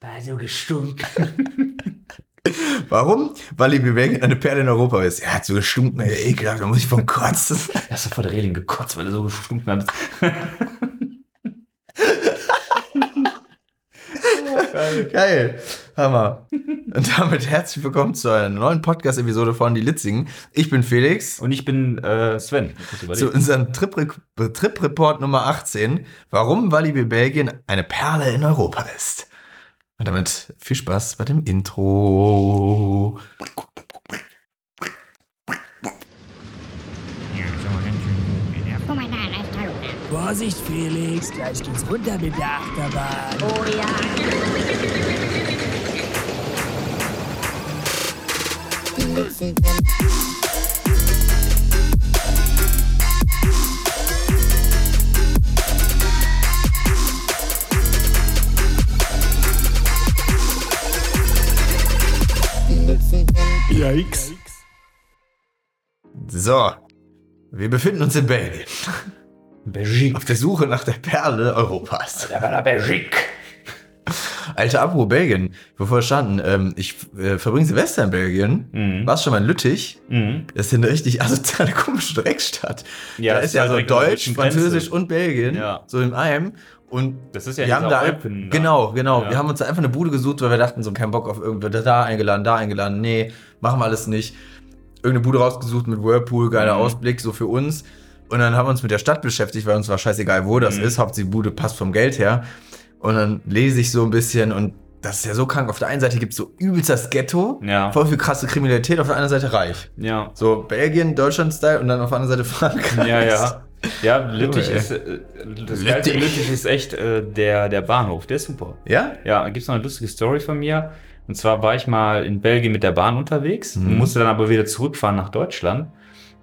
War so gestunken. Warum? Weil die Belgien eine Perle in Europa ist. Er hat so gestunken, ey, ekelhaft, da muss ich von kotzen. Er hast du vor der Reling gekotzt, weil du so gestunken hast. Geil. Hammer. Und damit herzlich willkommen zu einer neuen Podcast-Episode von Die Litzigen. Ich bin Felix. Und ich bin äh, Sven. Ich. Zu unserem Trip-Report Trip Nummer 18. Warum Walibi Belgien eine Perle in Europa ist. Und damit viel Spaß bei dem Intro. Vorsicht, Felix, gleich geht's runter mit der Achterbahn. Oh ja. Yikes. So. Wir befinden uns in Belgien. Belgique. Auf der Suche nach der Perle Europas. Der war der Belgique. Alter, apropos Belgien, bevor wir starten, ähm, ich äh, verbringe Silvester in Belgien. Mhm. Warst schon mal in Lüttich? Mhm. Das ist eine richtig asoziale, komische Dreckstadt. Ja, da das ist ja ist so der Deutsch. Französisch und Belgien, Ja. so in einem. Und Das ist ja wir haben da, Alpen da. genau, genau. Ja. Wir haben uns da einfach eine Bude gesucht, weil wir dachten so, kein Bock auf irgendwer da eingeladen, da eingeladen. Nee, machen wir alles nicht. Irgendeine Bude rausgesucht mit Whirlpool, geiler Mhm. Ausblick, so für uns. Und dann haben wir uns mit der Stadt beschäftigt, weil uns war scheißegal, wo das Mhm. ist. Hauptsache die Bude passt vom Geld her. Und dann lese ich so ein bisschen und das ist ja so krank. Auf der einen Seite gibt es so übelst das Ghetto, Ja. voll viel krasse Kriminalität, auf der anderen Seite reich. Ja. So Belgien, Deutschland-Style und dann auf der anderen Seite Frankreich. Ja, ja. Ja, Lüttich ist, äh, das Lüttich. Geilste Lüttich ist echt äh, der, der Bahnhof, der ist super. Ja? Ja, da gibt's noch eine lustige Story von mir. Und zwar war ich mal in Belgien mit der Bahn unterwegs, Mhm. musste dann aber wieder zurückfahren nach Deutschland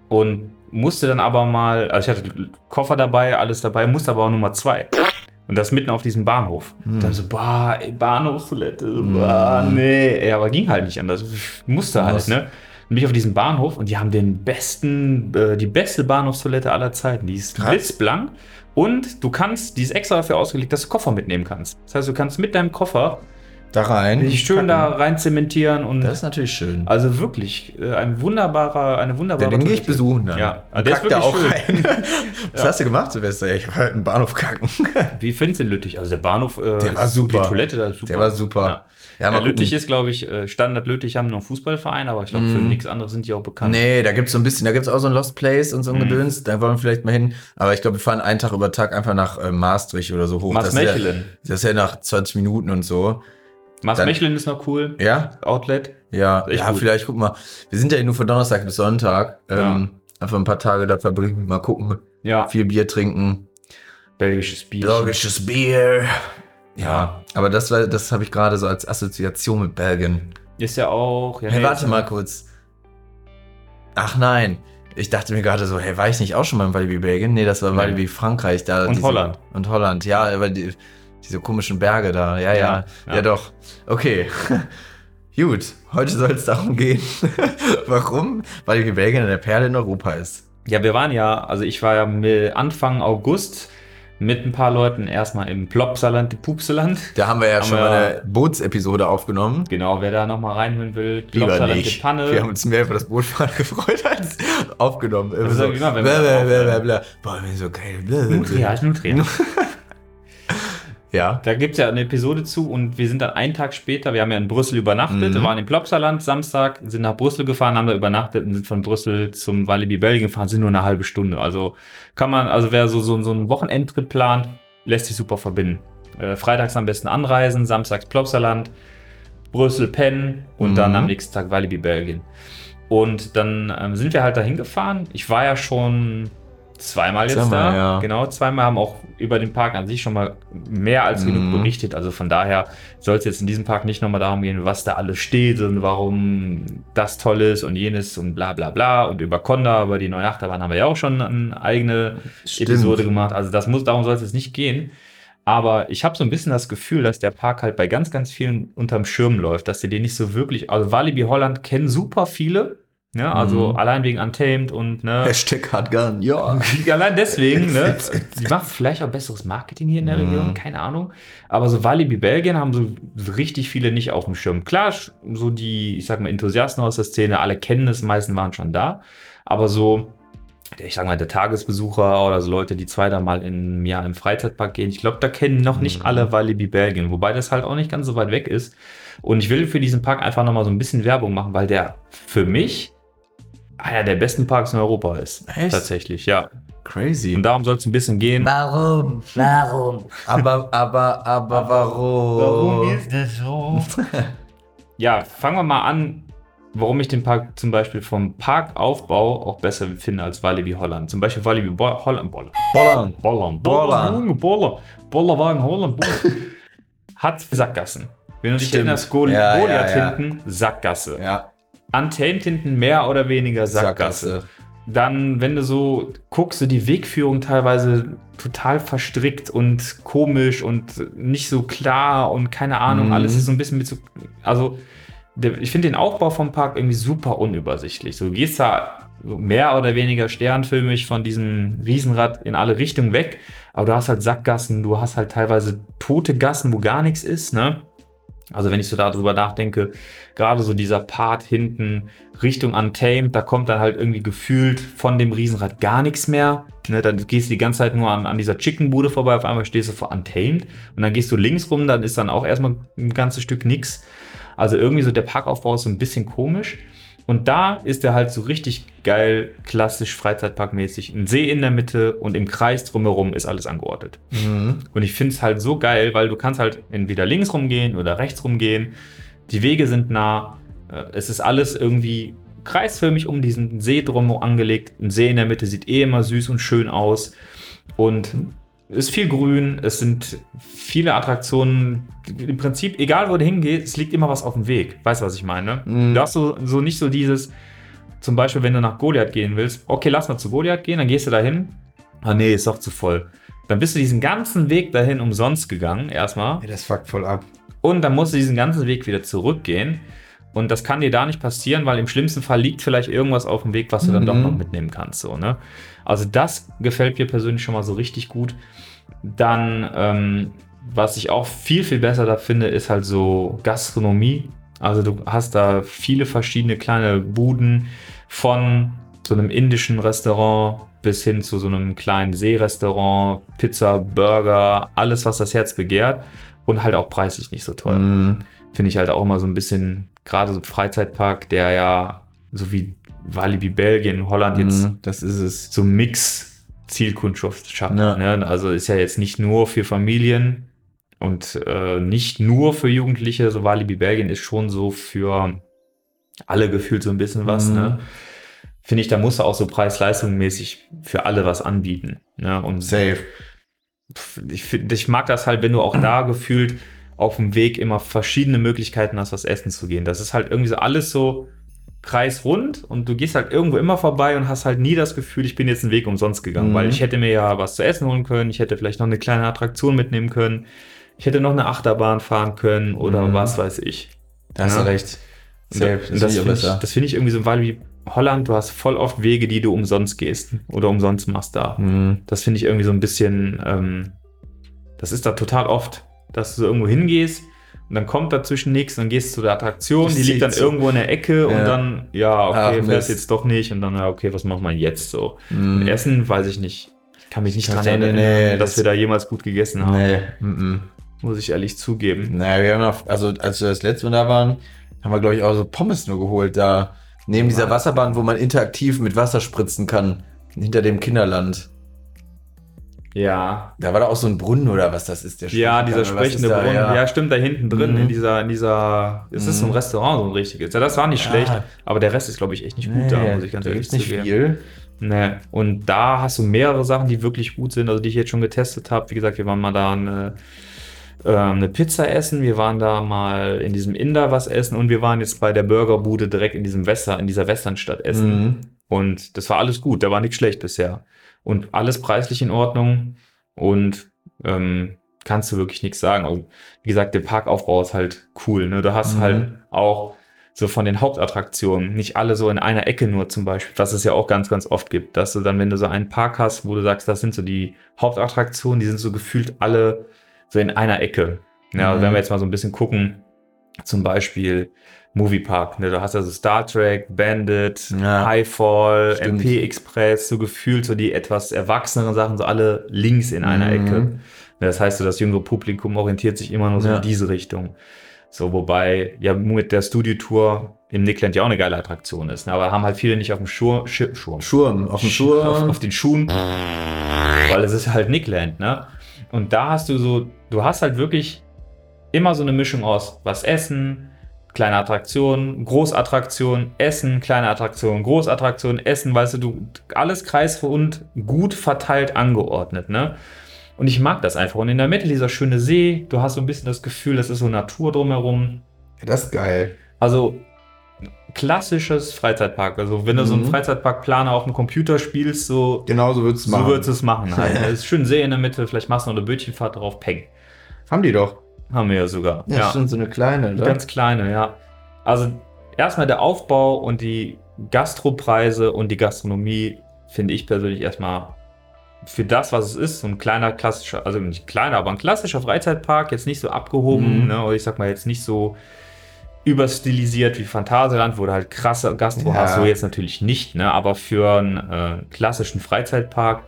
und musste dann aber mal, also ich hatte Koffer dabei, alles dabei, musste aber auch Nummer zwei. Und das mitten auf diesem Bahnhof. Mhm. Dann so, boah, ey, Bahnhofstoilette, so, boah, nee. Ja, aber ging halt nicht anders. Musste halt, Was? ne? Dann bin ich auf diesen Bahnhof und die haben den besten, äh, die beste Bahnhofstoilette aller Zeiten. Die ist Krass. blitzblank und du kannst, die ist extra dafür ausgelegt, dass du Koffer mitnehmen kannst. Das heißt, du kannst mit deinem Koffer Da rein. dich schön da rein zementieren und Das ist natürlich schön. also wirklich äh, ein wunderbarer, eine wunderbare. Den, den gehe ich besuchen dann. Ja, Und der ist kack da auch wirklich rein. Was hast du gemacht, Silvester? Ja, Ich war halt im Bahnhof kacken. Wie findest du den Lüttich? Also der Bahnhof, äh, Der war super. Die Toilette da ist super. Der war super. Ja. Ja, Lüttich ist, glaube ich, äh, Standard Lüttich haben noch einen Fußballverein, aber ich glaube, für Mhm. nichts anderes sind die auch bekannt. Nee, da gibt's so ein bisschen, da gibt's auch so ein Lost Place und so ein Mhm. Gedöns. Da wollen wir vielleicht mal hin. Aber ich glaube, wir fahren einen Tag über Tag einfach nach äh, Maastricht oder so hoch. Maasmechelen. das ist ja nach 20 Minuten und so. Maasmechelen ist noch cool. Ja? Outlet. Ja, ja, gut. vielleicht, guck mal. Wir sind ja nur von Donnerstag bis Sonntag. Ja. Ähm, einfach ein paar Tage da verbringen, mal gucken. Ja, Viel Bier trinken. belgisches Bier. Belgisches Bier. Ja, aber das war, das habe ich gerade so als Assoziation mit Belgien. Ist ja auch. Ja, Hey, warte mal kurz. Ach nein. Ich dachte mir gerade so, hey, war ich nicht auch schon mal in Walibi Belgien? Nee, das war. Walibi Frankreich da. Und Holland. Und Holland, ja, aber die, diese komischen Berge da. Ja, ja, ja, Ja, doch. Okay. Gut, heute soll es darum gehen, warum Walibi Belgien eine Perle in Europa ist. Ja, wir waren ja, also ich war ja Anfang August mit ein paar Leuten erstmal im Plopsaland, Pupseland. Da haben wir ja Haben schon wir- mal eine Bootsepisode aufgenommen. Genau, wer da nochmal reinhören will, Plopsaland, die Panne. Wir haben uns mehr über das Bootfahren gefreut als aufgenommen. Immer ist so, genau, wenn bla, wir bla, bla, bla, bla. Boah, mir so geil. Nutria, Nutria. Ja. Da gibt es ja eine Episode zu und wir sind dann einen Tag später, wir haben ja in Brüssel übernachtet, Mhm. waren im Plopsaland Samstag, sind nach Brüssel gefahren, haben da übernachtet und sind von Brüssel zum Walibi Belgien gefahren, sind nur eine halbe Stunde. Also kann man, also wer so, so, so einen Wochenendtrip plant, lässt sich super verbinden. Äh, freitags am besten anreisen, samstags Plopsaland, Brüssel pennen und Mhm. dann am nächsten Tag Walibi Belgien. Und dann ähm, sind wir halt dahin gefahren. Ich war ja schon zweimal jetzt Zweimal, da. ja. Genau, zweimal haben auch über den Park an sich schon mal mehr als genug Mhm. berichtet. Also von daher soll es jetzt in diesem Park nicht nochmal darum gehen, was da alles steht und warum das toll ist und jenes und bla bla bla. Und über Conda, über die neue Achterbahn haben wir ja auch schon eine eigene Stimmt. Episode gemacht. Also das muss, darum soll es jetzt nicht gehen. Aber ich habe so ein bisschen das Gefühl, dass der Park halt bei ganz, ganz vielen unterm Schirm läuft, dass die den nicht so wirklich. Also Walibi Holland kennen super viele, Ne? Also Mhm. allein wegen Untamed und ne, Hashtag Hardgun, ja. allein deswegen, ne? Sie machen vielleicht auch besseres Marketing hier in der Mhm. Region, keine Ahnung. Aber so Walibi Belgien haben so richtig viele nicht auf dem Schirm. Klar, so die, ich sag mal, Enthusiasten aus der Szene, alle kennen es, die meisten waren schon da. Aber so, ich sag mal, der Tagesbesucher oder so Leute, die zwei, Mal im Jahr im Freizeitpark gehen, ich glaube, da kennen noch nicht Mhm. alle Walibi Belgien, wobei das halt auch nicht ganz so weit weg ist. Und ich will für diesen Park einfach nochmal so ein bisschen Werbung machen, weil der für mich einer der besten Parks in Europa ist. Echt? Tatsächlich, ja. Crazy. Und darum soll es ein bisschen gehen. Warum? Warum? Aber, aber, aber warum? das so? ja, fangen wir mal an, warum ich den Park zum Beispiel vom Parkaufbau auch besser finde als Walibi Holland. Zum Beispiel Walibi Bo Holland. Boller. Bollern. Bollern. Bollern. Junge, Boller. Bollerwagen Holland. Boller. Hat Sackgassen. Wenn du dich erinnerst, Gol Ja, ja, Goliath ja. hinten, Sackgasse. Ja, Untamed hinten mehr oder weniger Sackgasse. Sackgasse. Dann, wenn du so guckst, so die Wegführung teilweise total verstrickt und komisch und nicht so klar und keine Ahnung, Mhm. alles ist so ein bisschen mit so. Also, der, ich finde den Aufbau vom Park irgendwie super unübersichtlich. So, du gehst da mehr oder weniger sternfilmig von diesem Riesenrad in alle Richtungen weg, aber du hast halt Sackgassen, du hast halt teilweise tote Gassen, wo gar nichts ist, ne? Also wenn ich so darüber nachdenke, gerade so dieser Part hinten Richtung Untamed, da kommt dann halt irgendwie gefühlt von dem Riesenrad gar nichts mehr. Ne, dann gehst du die ganze Zeit nur an, an dieser Chickenbude vorbei, auf einmal stehst du vor Untamed und dann gehst du links rum, dann ist dann auch erstmal ein ganzes Stück nix. Also irgendwie so der Parkaufbau ist so ein bisschen komisch. Und da ist er halt so richtig geil, klassisch Freizeitparkmäßig. Ein See in der Mitte und im Kreis drumherum ist alles angeordnet. Mhm. Und ich finde es halt so geil, weil du kannst halt entweder links rumgehen oder rechts rumgehen. Die Wege sind nah. Äh, Es ist alles irgendwie kreisförmig um diesen See drum angelegt. Ein See in der Mitte sieht eh immer süß und schön aus. Und es ist viel Grün, es sind viele Attraktionen. Im Prinzip, egal wo du hingehst, es liegt immer was auf dem Weg. Weißt du, was ich meine? Mhm. Du hast so, so nicht so dieses, zum Beispiel, wenn du nach Goliath gehen willst, okay, lass mal zu Goliath gehen, dann gehst du dahin. Ah, nee, ist doch zu voll. Dann bist du diesen ganzen Weg dahin umsonst gegangen, erstmal. Ey, das fuckt voll ab. Und dann musst du diesen ganzen Weg wieder zurückgehen. Und das kann dir da nicht passieren, weil im schlimmsten Fall liegt vielleicht irgendwas auf dem Weg, was du dann Mhm. doch noch mitnehmen kannst. So, ne? Also das gefällt mir persönlich schon mal so richtig gut. Dann, ähm, was ich auch viel, viel besser da finde, ist halt so Gastronomie. Also du hast da viele verschiedene kleine Buden von so einem indischen Restaurant bis hin zu so einem kleinen Seerestaurant, Pizza, Burger, alles, was das Herz begehrt. Und halt auch preislich nicht so teuer Mhm. finde ich halt auch immer so ein bisschen, gerade so ein Freizeitpark, der ja, so wie Walibi Belgien, Holland jetzt Mhm. Das ist es. so Mix Zielkundschaft schafft. Ja. Ne? Also ist ja jetzt nicht nur für Familien und äh, nicht nur für Jugendliche, so Walibi Belgien ist schon so für alle gefühlt so ein bisschen was. Mhm. Ne? Finde ich, da muss er auch so preis-leistungsmäßig für alle was anbieten. Ne? Und Safe. ich, find, ich mag das halt, wenn du auch da gefühlt auf dem Weg immer verschiedene Möglichkeiten hast, was essen zu gehen. Das ist halt irgendwie so alles so kreisrund und du gehst halt irgendwo immer vorbei und hast halt nie das Gefühl, ich bin jetzt einen Weg umsonst gegangen, Mhm. weil ich hätte mir ja was zu essen holen können, ich hätte vielleicht noch eine kleine Attraktion mitnehmen können, ich hätte noch eine Achterbahn fahren können oder Mhm. was weiß ich. Da hast Ja. du recht. Und Safe. das finde ich, das find ich irgendwie so, weil wie Holland, du hast voll oft Wege, die du umsonst gehst oder umsonst machst da. Mhm. Das finde ich irgendwie so ein bisschen, ähm, das ist da total oft, dass du so irgendwo hingehst und dann kommt dazwischen nichts, dann gehst du zu der Attraktion, Das die liegt dann so. irgendwo in der Ecke und Ja. dann, ja, okay, Ach, fährst jetzt doch nicht und dann, ja, okay, was macht man jetzt so? Mhm. Essen, weiß ich nicht. Ich kann mich nicht Nee, dran erinnern, nee, dass das- wir da jemals gut gegessen haben, Nee. Mhm. Muss ich ehrlich zugeben. Naja, wir haben noch, also als wir das letzte Mal da waren, haben wir, glaube ich, auch so Pommes nur geholt, da neben dieser Wasserbahn, wo man interaktiv mit Wasser spritzen kann, hinter dem Kinderland. Ja, Da war da auch so ein Brunnen oder was das ist, der Ja, dieser sprechende da? Brunnen. Ja. Ja. stimmt, da hinten drin, Mhm. in dieser, in dieser, es ist so ein Mhm. Restaurant, so ein richtiges. Ja, das war nicht Ja. schlecht, aber der Rest ist, glaube ich, echt nicht gut da, Nee, muss ich ganz da ehrlich gibt's nicht zugeben. viel. Nee. Und da hast du mehrere Sachen, die wirklich gut sind, also die ich jetzt schon getestet habe. Wie gesagt, wir waren mal da eine, äh, eine Pizza essen, wir waren da mal in diesem Inder was essen und wir waren jetzt bei der Burgerbude direkt in diesem Western, in dieser Westernstadt essen. Mhm. Und das war alles gut, da war nichts schlecht bisher. Und alles preislich in Ordnung und ähm, kannst du wirklich nichts sagen. Und wie gesagt, der Parkaufbau ist halt cool. Ne? Du hast Mhm. halt auch so von den Hauptattraktionen, nicht alle so in einer Ecke nur zum Beispiel, was es ja auch ganz, ganz oft gibt, dass du dann, wenn du so einen Park hast, wo du sagst, das sind so die Hauptattraktionen, die sind so gefühlt alle so in einer Ecke. Ja, Mhm. wenn wir jetzt mal so ein bisschen gucken, zum Beispiel Moviepark, ne, du hast also Star Trek, Bandit, Ja. Highfall, Stimmt. MP Express, so gefühlt so die etwas erwachseneren Sachen, so alle links in einer Mhm. Ecke. Das heißt, so das jüngere Publikum orientiert sich immer nur so Ja. in diese Richtung. So, wobei ja mit der Studio-Tour im Nickland ja auch eine geile Attraktion ist. Ne? Aber haben halt viele nicht auf dem Schur, Schi- Schurm. Schurm, auf dem Auf, Schurm. auf den Schuhen, weil es ist halt Nickland, ne? Und da hast du so, du hast halt wirklich immer so eine Mischung aus was essen, kleine Attraktionen, Großattraktionen, Essen, kleine Attraktionen, Großattraktionen, Essen, weißt du, du alles kreisrund gut verteilt angeordnet, ne? Und ich mag das einfach. Und in der Mitte dieser schöne See, du hast so ein bisschen das Gefühl, es ist so Natur drumherum. Das ist geil. Also klassisches Freizeitpark. Also wenn du so einen Mhm. Freizeitparkplaner auf dem Computer spielst, so, Genau so würdest du so machen. würdest du es machen. Halt. Es ist schön See in der Mitte, vielleicht machst du noch eine Bötchenfahrt drauf, peng. Haben die doch. Haben wir ja sogar. Ja, stimmt, so eine kleine, oder? Ganz kleine, ja. Also erstmal der Aufbau und die Gastropreise und die Gastronomie finde ich persönlich erstmal für das, was es ist, so ein kleiner klassischer, also nicht kleiner, aber ein klassischer Freizeitpark, jetzt nicht so abgehoben, Mhm. ne, oder ich sag mal jetzt nicht so überstilisiert wie Phantasialand, wo du halt krasse Gastro Ja. hast, so jetzt natürlich nicht, ne, aber für einen äh, klassischen Freizeitpark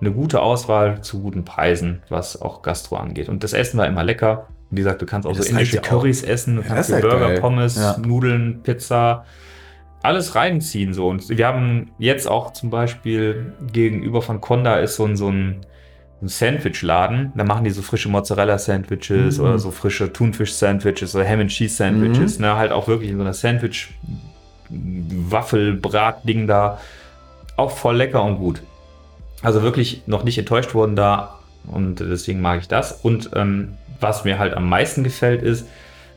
eine gute Auswahl zu guten Preisen, was auch Gastro angeht. Und das Essen war immer lecker. Wie gesagt, du kannst auch so das halt indische ja auch- Currys essen, du Ja, kannst halt Burger, geil. Pommes, Ja. Nudeln, Pizza, alles reinziehen so. Und wir haben jetzt auch zum Beispiel gegenüber von Conda ist so ein, so ein, ein Sandwich-Laden. Da machen die so frische Mozzarella-Sandwiches Mhm. oder so frische Thunfisch-Sandwiches oder Ham-and-Cheese-Sandwiches. Mhm. Ne? Halt auch wirklich in so einer Sandwich-Waffel-Brat-Ding da. Auch voll lecker und gut. Also wirklich noch nicht enttäuscht worden da und deswegen mag ich das. Und ähm, was mir halt am meisten gefällt, ist,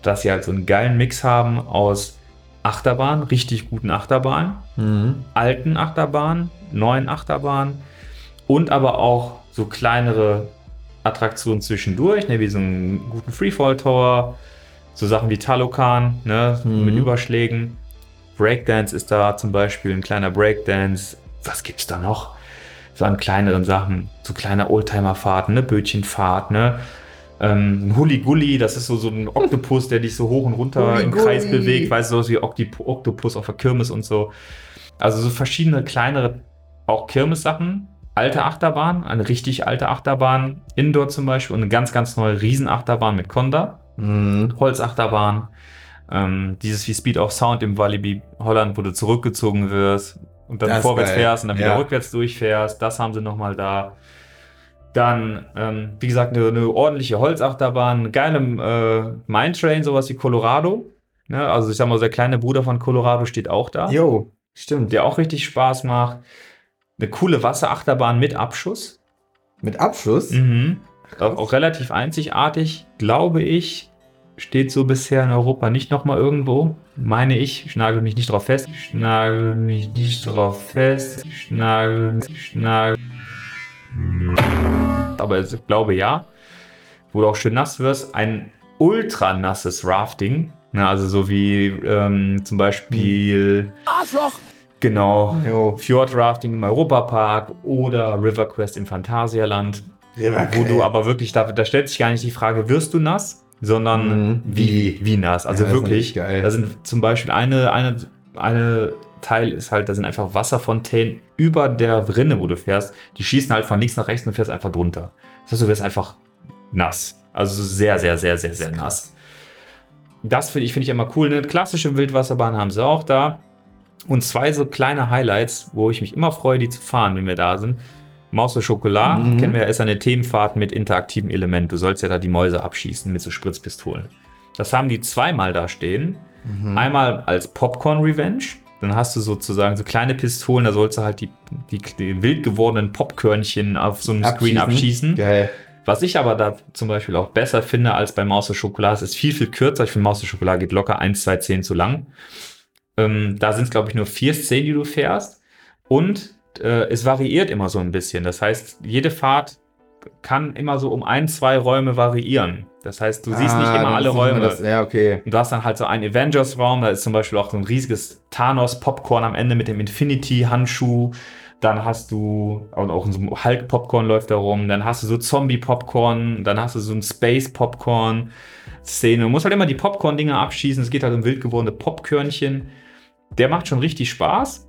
dass sie halt so einen geilen Mix haben aus Achterbahn, richtig guten Achterbahnen, Mhm. alten Achterbahnen, neuen Achterbahnen und aber auch so kleinere Attraktionen zwischendurch, ne, wie so einen guten Freefall Tower, so Sachen wie Talokan, ne, Mhm. mit Überschlägen. Breakdance ist da zum Beispiel ein kleiner Breakdance. Was gibt's da noch? So an kleineren Sachen, so kleine Oldtimer-Fahrten, ne, Bötchenfahrt, ne. Ähm, ein Huli-Gulli, das ist so, so ein Oktopus, der dich so hoch und runter im. Kreis bewegt, weißt du, so wie Oktip Oktopus auf der Kirmes und so. Also so verschiedene kleinere, auch Kirmessachen, alte Achterbahn, eine richtig alte Achterbahn, Indoor zum Beispiel und eine ganz, ganz neue Riesenachterbahn mit Conda, Mhm. Holzachterbahn, ähm, dieses wie Speed of Sound im Walibi Holland, wo du zurückgezogen wirst und dann Das vorwärts geil. fährst und dann wieder Ja. rückwärts durchfährst, das haben sie nochmal da. Dann, ähm, wie gesagt, eine, eine ordentliche Holzachterbahn, eine geile äh, Mine Train, sowas wie Colorado. Ne? Also ich sag mal, der kleine Bruder von Colorado steht auch da Jo, stimmt. der auch richtig Spaß macht. Eine coole Wasserachterbahn mit Abschuss. Mit Abschluss. Mhm. Auch, auch relativ einzigartig, glaube ich. Steht so bisher in Europa nicht nochmal irgendwo. Meine ich. Ich nagel mich nicht drauf fest. Ich nagel mich nicht drauf fest. Ich nagel, ich nagel. Aber ich glaube ja. Wo du auch schön nass wirst. Ein ultra nasses Rafting. Also so wie ähm, zum Beispiel. Arschloch! Genau. Jo. Fjordrafting im Europapark oder River Quest im Phantasialand, wo du aber wirklich, da, da stellt sich gar nicht die Frage, wirst du nass, sondern Mhm. wie, wie nass. Also Ja, das ist wirklich, da sind zum Beispiel eine, eine, eine Teil ist halt, da sind einfach Wasserfontänen über der Rinne, wo du fährst. Die schießen halt von links nach rechts und du fährst einfach drunter. Das heißt, du wirst einfach nass. Also sehr, sehr, sehr, sehr, sehr nass. Das finde ich, finde ich immer cool. Eine klassische Wildwasserbahn haben sie auch da. Und zwei so kleine Highlights, wo ich mich immer freue, die zu fahren, wenn wir da sind. Maus und Schokolade, Mhm. kennen wir ja, ist eine Themenfahrt mit interaktivem Element. Du sollst ja da die Mäuse abschießen mit so Spritzpistolen. Das haben die zweimal da stehen. Mhm. Einmal als Popcorn Revenge. Dann hast du sozusagen so kleine Pistolen, da sollst du halt die, die, die wild gewordenen Popkörnchen auf so einem Screen abschießen. Geil. Was ich aber da zum Beispiel auch besser finde als bei Maus und Schokolade, es ist viel, viel kürzer. Ich finde, Maus und Schokolade geht locker 1, 2 Szenen zu lang. Ähm, da sind es, glaube ich, nur vier Szenen, die du fährst. Und äh, es variiert immer so ein bisschen. Das heißt, jede Fahrt kann immer so um ein, zwei Räume variieren. Das heißt, du siehst nicht Ah, immer alle Räume. Das, ja, okay. Und du hast dann halt so einen Avengers-Raum, da ist zum Beispiel auch so ein riesiges Thanos-Popcorn am Ende mit dem Infinity-Handschuh. Dann hast du, und auch so ein Hulk-Popcorn läuft da rum. Dann hast du so Zombie-Popcorn, dann hast du so ein Space-Popcorn-Szene. Du musst halt immer die Popcorn-Dinger abschießen. Es geht halt um wild gewordene Popkörnchen. Der macht schon richtig Spaß,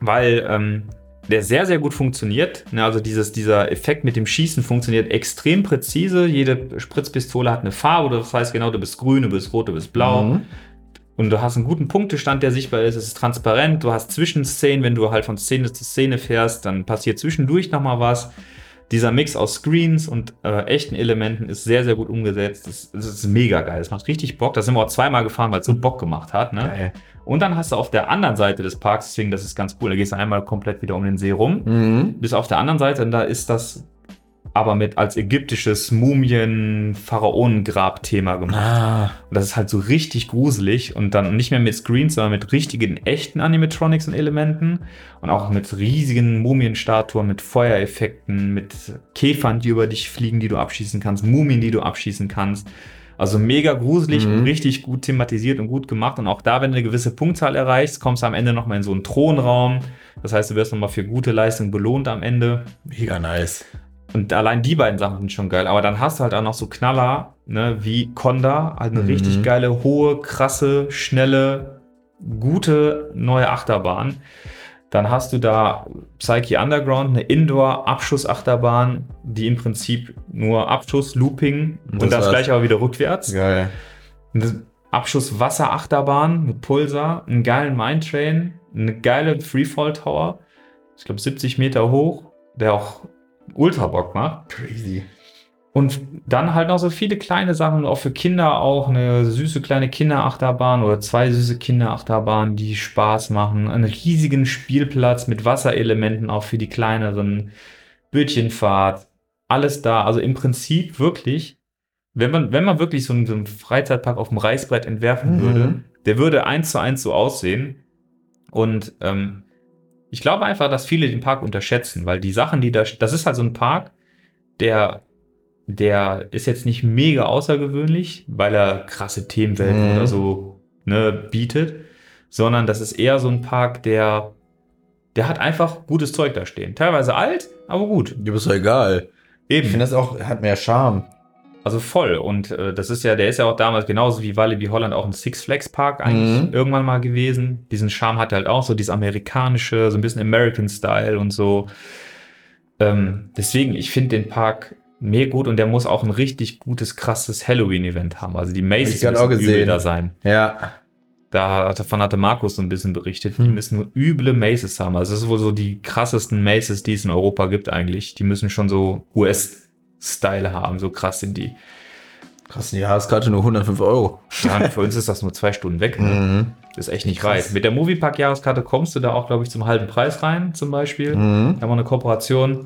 weil ähm, der sehr, sehr gut funktioniert. Ne, also dieses, dieser Effekt mit dem Schießen funktioniert extrem präzise. Jede Spritzpistole hat eine Farbe. Das heißt genau, du bist grün, du bist rot, du bist blau. Mhm. Und du hast einen guten Punktestand, der sichtbar ist. Es ist transparent. Du hast Zwischenszenen, wenn du halt von Szene zu Szene fährst, dann passiert zwischendurch nochmal was. Dieser Mix aus Screens und äh, echten Elementen ist sehr, sehr gut umgesetzt. Das, das ist mega geil. Das macht richtig Bock. Da sind wir auch zweimal gefahren, weil es so Bock gemacht hat. Ne? Und dann hast du auf der anderen Seite des Parks, deswegen, das ist ganz cool, da gehst du einmal komplett wieder um den See rum. Mhm. Bis auf der anderen Seite, und da ist das aber mit als ägyptisches Mumien-Pharaonengrab-Thema gemacht. Ah. Und das ist halt so richtig gruselig und dann nicht mehr mit Screens, sondern mit richtigen, echten Animatronics und Elementen und auch mit riesigen Mumienstatuen, mit Feuereffekten, mit Käfern, die über dich fliegen, die du abschießen kannst, Mumien, die du abschießen kannst. Also mega gruselig Mhm. und richtig gut thematisiert und gut gemacht. Und auch da, wenn du eine gewisse Punktzahl erreichst, kommst du am Ende nochmal in so einen Thronraum. Das heißt, du wirst nochmal für gute Leistung belohnt am Ende. Mega nice. Und allein die beiden Sachen sind schon geil. Aber dann hast du halt auch noch so Knaller, ne, wie Conda, halt eine Mhm. richtig geile, hohe, krasse, schnelle, gute neue Achterbahn. Dann hast du da Psyche Underground, eine Indoor-Abschussachterbahn, die im Prinzip nur Abschuss, Looping Und und das das, war's. gleiche aber wieder rückwärts. Geil. Eine Abschuss-Wasserachterbahn mit Pulsar, einen geilen Mindtrain, eine geile Freefall Tower, ich glaube 70 Meter hoch, der auch ultra Bock macht. Crazy. Und dann halt noch so viele kleine Sachen, auch für Kinder auch eine süße kleine Kinderachterbahn oder zwei süße Kinderachterbahnen, die Spaß machen. Einen riesigen Spielplatz mit Wasserelementen auch für die kleineren. Bötchenfahrt, alles da. Also im Prinzip wirklich, wenn man, wenn man wirklich so einen, so einen Freizeitpark auf dem Reißbrett entwerfen Mhm. würde, der würde eins zu eins so aussehen. Und ähm, ich glaube einfach, dass viele den Park unterschätzen, weil die Sachen, die da, das ist halt so ein Park, der, der ist jetzt nicht mega außergewöhnlich, weil er krasse Themenwelten Mhm. oder so ne, bietet, sondern das ist eher so ein Park, der, der hat einfach gutes Zeug da stehen. Teilweise alt, aber gut. Dir ist doch egal. Ich Eben. finde das auch, hat mehr Charme. Also voll. Und äh, das ist ja, der ist ja auch damals genauso wie Walibi Holland auch ein Six Flags Park eigentlich Mhm. irgendwann mal gewesen. Diesen Charme hat er halt auch so, dieses amerikanische, so ein bisschen American Style und so. Ähm, deswegen, ich finde den Park mega gut und der muss auch ein richtig gutes, krasses Halloween-Event haben. Also die Macy's auch müssen übel gesehen. da sein. Ja. Da, davon hatte Markus so ein bisschen berichtet. Die Hm. müssen nur üble Maces haben. Also das ist wohl so die krassesten Maces, die es in Europa gibt eigentlich. Die müssen schon so US-Style haben. So krass sind die. Krass, die Jahreskarte nur 105 Euro. Ja, für uns ist das nur zwei Stunden weg. Ne? Mhm. Das ist echt nicht Krass. weit. Mit der Moviepark-Jahreskarte kommst du da auch, glaube ich, zum halben Preis rein, zum Beispiel. Mhm. Da haben wir eine Kooperation.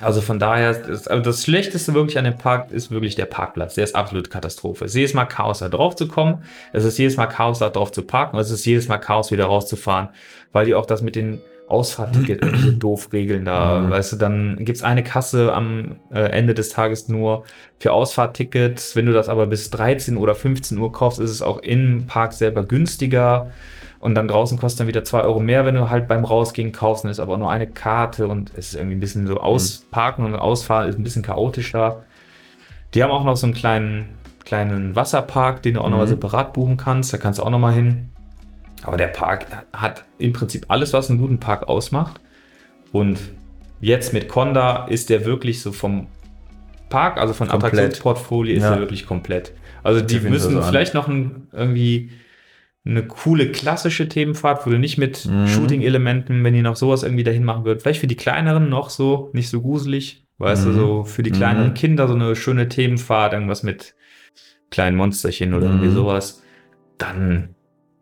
Also von daher, das, also das Schlechteste wirklich an dem Park ist wirklich der Parkplatz. Der ist absolute Katastrophe. Es ist jedes Mal Chaos, da drauf zu kommen. Es ist jedes Mal Chaos, da drauf zu parken. Und es ist jedes Mal Chaos, wieder rauszufahren. Weil die auch das mit den Ausfahrtticket irgendwie doof regeln da. Mhm. Weißt du, dann gibt's eine Kasse am äh, Ende des Tages nur für Ausfahrttickets. Wenn du das aber bis 13 oder 15 Uhr kaufst, ist es auch im Park selber günstiger. Und dann draußen kostet dann wieder 2 Euro mehr, wenn du halt beim Rausgehen kaufst. Dann ist aber nur eine Karte und es ist irgendwie ein bisschen so ausparken und ausfahren ist ein bisschen chaotischer. Die haben auch noch so einen kleinen, kleinen Wasserpark, den du auch nochmal Mhm. separat buchen kannst. Da kannst du auch nochmal hin. Aber der Park hat im Prinzip alles, was einen guten Park ausmacht. Und jetzt mit Conda ist der wirklich so vom Park, also von. Attraktionsportfolio, ist Ja. er wirklich komplett. Also die müssen so vielleicht noch ein, irgendwie eine coole klassische Themenfahrt, wo du nicht mit Mhm. Shooting-Elementen, wenn die noch sowas irgendwie dahin machen würden, vielleicht für die kleineren noch so, nicht so gruselig, weißt du, Mhm. so für die kleineren Mhm. Kinder so eine schöne Themenfahrt, irgendwas mit kleinen Monsterchen oder irgendwie Mhm. sowas, dann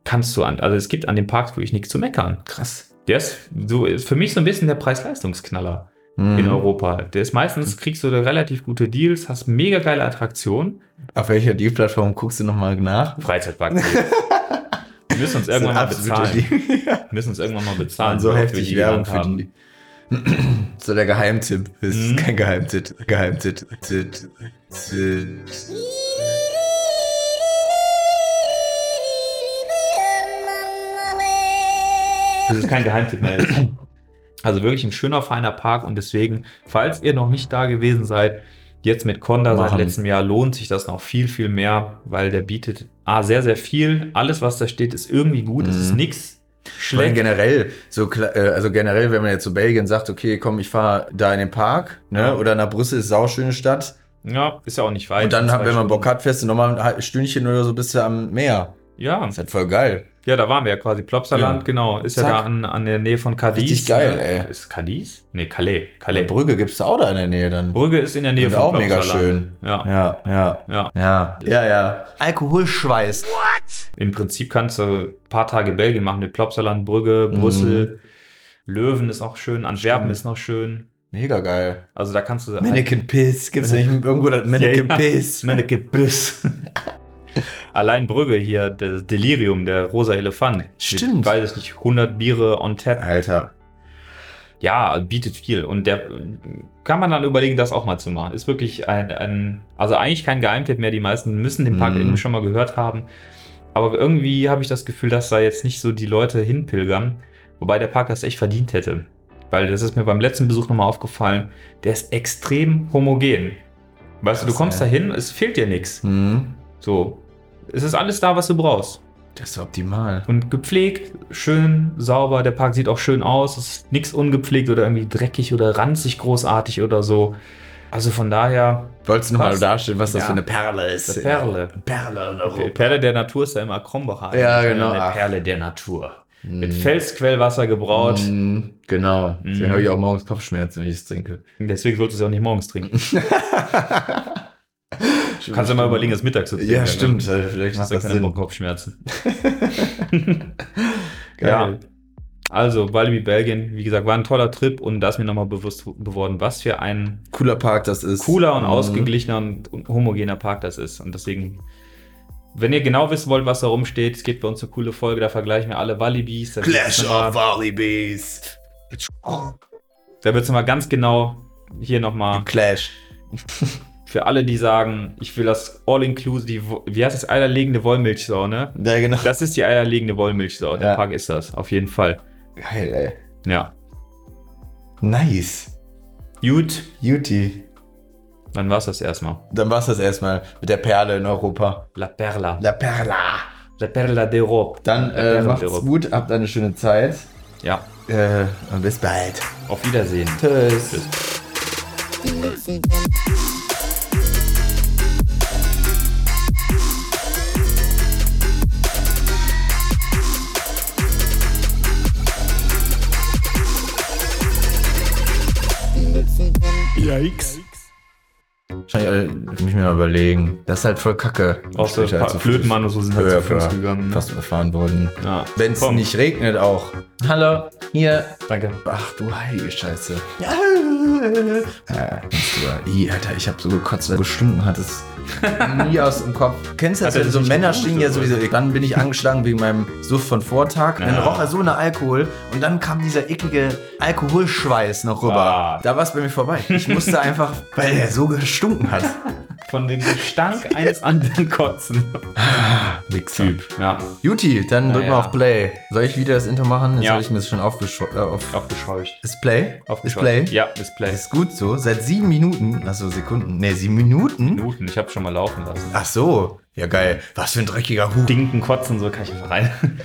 kannst du an, also es gibt an dem Park wirklich nichts zu meckern. Krass. Der ist so, ist für mich so ein bisschen der Preis-Leistungsknaller Mhm. in Europa. Der ist meistens, kriegst du da relativ gute Deals, hast mega geile Attraktionen. Auf welcher Deal-Plattform guckst du nochmal nach? Freizeitpark. müssen uns irgendwann mal bezahlen. müssen uns irgendwann mal bezahlen. so heftig Werbung für die. So der Geheimtipp. Das ist mhm. kein Geheimtipp. Geheimtipp. Tipp. Tipp. Das ist kein Geheimtipp mehr. Also wirklich ein schöner, feiner Park und deswegen, falls ihr noch nicht da gewesen seid, jetzt mit Conda seit letztem Jahr lohnt sich das noch viel, viel mehr, weil der bietet A, sehr, sehr viel. Alles, was da steht, ist irgendwie gut. Es ist nichts Vor allem schlecht. generell, so, äh, also generell, wenn man jetzt zu Belgien sagt, okay, komm, ich fahre da in den Park, ne, Ja. oder nach Brüssel ist sauschöne Stadt. Ja, ist ja auch nicht weit. Und dann, wenn man Bock hat, fährst du nochmal ein Stündchen oder so bist du am Meer. Ja, Das ist halt voll geil. ja, da waren wir ja quasi. Plopsaland, Ja. genau. Ist ja Zack. da an, an der Nähe von Cadiz. Richtig geil, ey. Ist Cadiz? Nee, Calais. Calais. Brügge gibt's da auch da in der Nähe dann. Brügge ist in der Nähe Und von auch mega Plopsaland. schön. Ja. Ja, ja. ja. Ja, ja, ja. Alkoholschweiß. Im Prinzip kannst du ein paar Tage Belgien machen mit Plopsaland, Brügge, Brüssel. Löwen ist auch schön, Antwerpen Stimmt. ist noch schön. Mega geil. Also da kannst du. Mannequin Piss. Gibt's nicht irgendwo das Mannequin Piss? Mannequin Piss. Allein Brügge hier, das Delirium, der rosa Elefant. Stimmt. Mit, weiß ich nicht, 100 Biere on tap. Alter. Ja, bietet viel. Und der kann man dann überlegen, das auch mal zu machen. Ist wirklich ein, ein also eigentlich kein Geheimtipp mehr. Die meisten müssen den Park Mhm. irgendwie schon mal gehört haben. Aber irgendwie habe ich das Gefühl, dass da jetzt nicht so die Leute hinpilgern. Wobei der Park das echt verdient hätte. Weil das ist mir beim letzten Besuch nochmal aufgefallen. Der ist extrem homogen. Weißt du, du kommst ey. dahin, es fehlt dir nichts. Hm. So. Es ist alles da, was du brauchst. Das ist optimal. Und gepflegt, schön, sauber. Der Park sieht auch schön aus. Es ist nichts ungepflegt oder irgendwie dreckig oder ranzig großartig oder so. Also von daher, Wolltest du nochmal darstellen, was das Ja. für eine Perle ist? eine Perle. Perle in Europa. Perle der Natur ist ja immer Krombacher. Ja, genau. Eine. Perle der Natur. Mit Hm. Felsquellwasser gebraut. Mm, genau. Deswegen Mm. habe ich auch morgens Kopfschmerzen, wenn ich es trinke. Deswegen solltest du es auch nicht morgens trinken. Kannst du mal überlegen, das Mittag zu trinken. Ja, ne? stimmt. äh, Vielleicht Hast du keine Sinn. Kopfschmerzen. Ja. Also, Walibi Belgien, wie gesagt, war ein toller Trip und da ist mir nochmal bewusst geworden, was für ein Cooler Park das ist. cooler und Mhm. ausgeglichener und homogener Park das ist. Und deswegen, wenn ihr genau wissen wollt, was da rumsteht, es gibt bei uns eine coole Folge, da vergleichen wir alle Walibis. Da Clash of Wallibis. Da wird es nochmal ganz genau hier nochmal Clash. für alle, die sagen, ich will das All-Inclusive, wie heißt das, eierlegende Wollmilchsau, ne? Ja, genau. Das ist die eierlegende Wollmilchsau. Der Ja. Park ist das, auf jeden Fall. Geil, ey. Ja. Nice. Gut, Juti. dann war's das erstmal. Dann war's das erstmal mit der Perle in Europa. La Perla. La Perla. La Perla d'Europe. Dann äh, macht's gut, habt eine schöne Zeit. Ja, Äh, und bis bald. auf Wiedersehen. Tschüss. Tschüss. Yikes. Wahrscheinlich alle, muss ich mir mal überlegen. Das ist halt voll kacke. Auch so Ich bin halt Flötenmann und so sind halt Ja, zu Fuß gegangen. ne? Fast überfahren worden. Ja. Wenn es nicht regnet auch. Hallo, hier. Danke. Ach du heilige Scheiße. Äh, I, Alter, ich habe so gekotzt, weil es gestunken hat. Nie aus dem Kopf. Kennst du das, wenn so Männer stehen ja sowieso. Dann bin ich angeschlagen wegen meinem Suff von Vortag. Dann Ja. roch er so eine Alkohol und dann kam dieser eklige Alkoholschweiß noch rüber. Ah. Da war es bei mir vorbei. Ich musste einfach, weil er so gestunken hat. Von dem Gestank eines anderen Kotzen. Wichser. Typ. Ja. Juti, dann drück Ja, mal ja. auf Play. Soll ich wieder das Intro machen? Jetzt Ja. habe ich mir das schon aufgescheucht. Äh, auf Aufgescheucht. ist Play? Ist Aufgescheucht. Play? Ja, ist Play. Das ist gut so. Seit sieben Minuten. Achso, Sekunden. Ne, sieben Minuten? Minuten. Ich habe schon mal laufen lassen. Ach so. Ja, geil. Was für ein dreckiger Hut. Dinken, kotzen, so kann ich einfach rein.